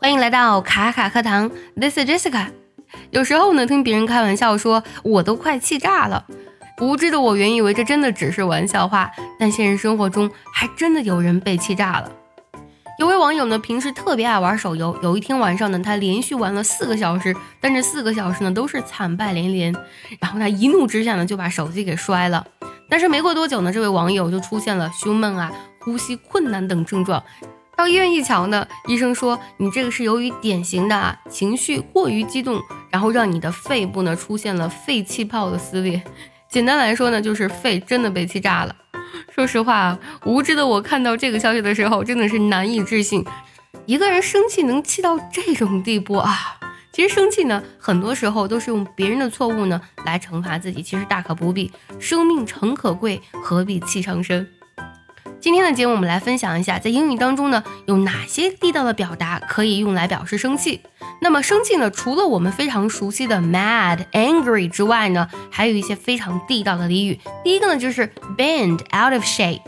欢迎来到卡卡课堂，This is Jessica。有时候呢，听别人开玩笑说，我都快气炸了。无知的我原以为这真的只是玩笑话，但现实生活中还真的有人被气炸了。有位网友呢，平时特别爱玩手游，有一天晚上呢，他连续玩了四个小时，但这四个小时呢都是惨败连连。然后他一怒之下呢，就把手机给摔了。但是没过多久呢，这位网友就出现了胸闷啊、呼吸困难等症状。到医院一瞧呢，医生说你这个是由于典型的啊情绪过于激动，然后让你的肺部呢出现了肺气泡的撕裂。简单来说呢，就是肺真的被气炸了。说实话，无知的我看到这个消息的时候真的是难以置信，一个人生气能气到这种地步啊！其实生气呢，很多时候都是用别人的错误呢来惩罚自己，其实大可不必。生命诚可贵，何必气上身？今天的节目，我们来分享一下，在英语当中呢，有哪些地道的表达可以用来表示生气。那么生气呢，除了我们非常熟悉的 mad、angry 之外呢，还有一些非常地道的俚语。第一个呢，就是 bend out of shape。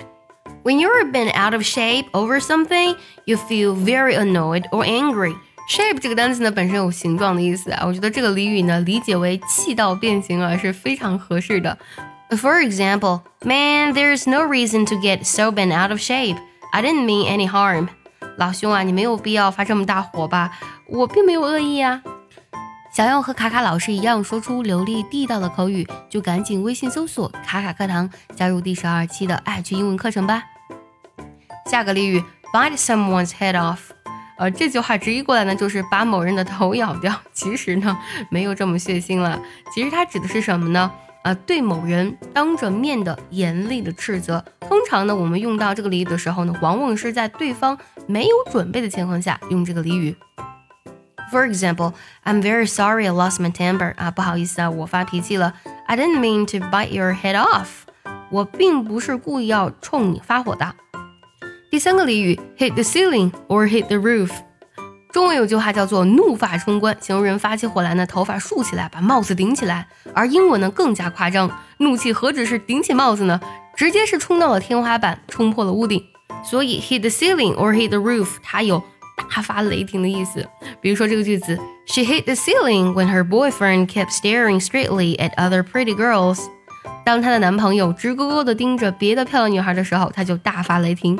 When you're bent out of shape over something, you feel very annoyed or angry. Shape 这个单词呢，本身有形状的意思啊，我觉得这个俚语呢，理解为气到变形啊，是非常合适的。For example, man, there is no reason to get so bent out of shape. I didn't mean any harm. 老兄啊，你没有必要发这么大火吧？我并没有恶意啊。想要和卡卡老师一样说出流利地道的口语，就赶紧微信搜索“卡卡课堂”，加入第十二期的爱趣英文课程吧。下个俚语，bite someone's head off。呃，这句话直译过来呢，就是把某人的头咬掉。其实呢，没有这么血腥了。其实它指的是什么呢？啊，对某人当着面的严厉的斥责，通常呢，我们用到这个俚语的时候呢，往往是在对方没有准备的情况下用这个俚语。For example, I'm very sorry I lost my temper. 啊，不好意思啊，我发脾气了。I didn't mean to bite your head off. 我并不是故意要冲你发火的。第三个俚语，hit the ceiling or hit the roof。中文有句话叫做“怒发冲冠”，形容人发起火来呢，头发竖起来，把帽子顶起来。而英文呢更加夸张，怒气何止是顶起帽子呢，直接是冲到了天花板，冲破了屋顶。所以 hit the ceiling or hit the roof，它有大发雷霆的意思。比如说这个句子：She hit the ceiling when her boyfriend kept staring straightly at other pretty girls。当她的男朋友直勾勾地盯着别的漂亮女孩的时候，她就大发雷霆。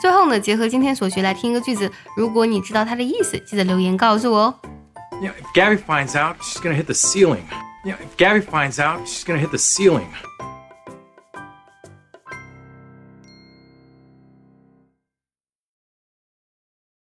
最后呢，结合今天所学来听一个句子，如果你知道它的意思，记得留言告诉我哦。Yeah, if Gabby finds out, she's gonna hit the ceiling. Yeah, if Gabby finds out, she's gonna hit the ceiling.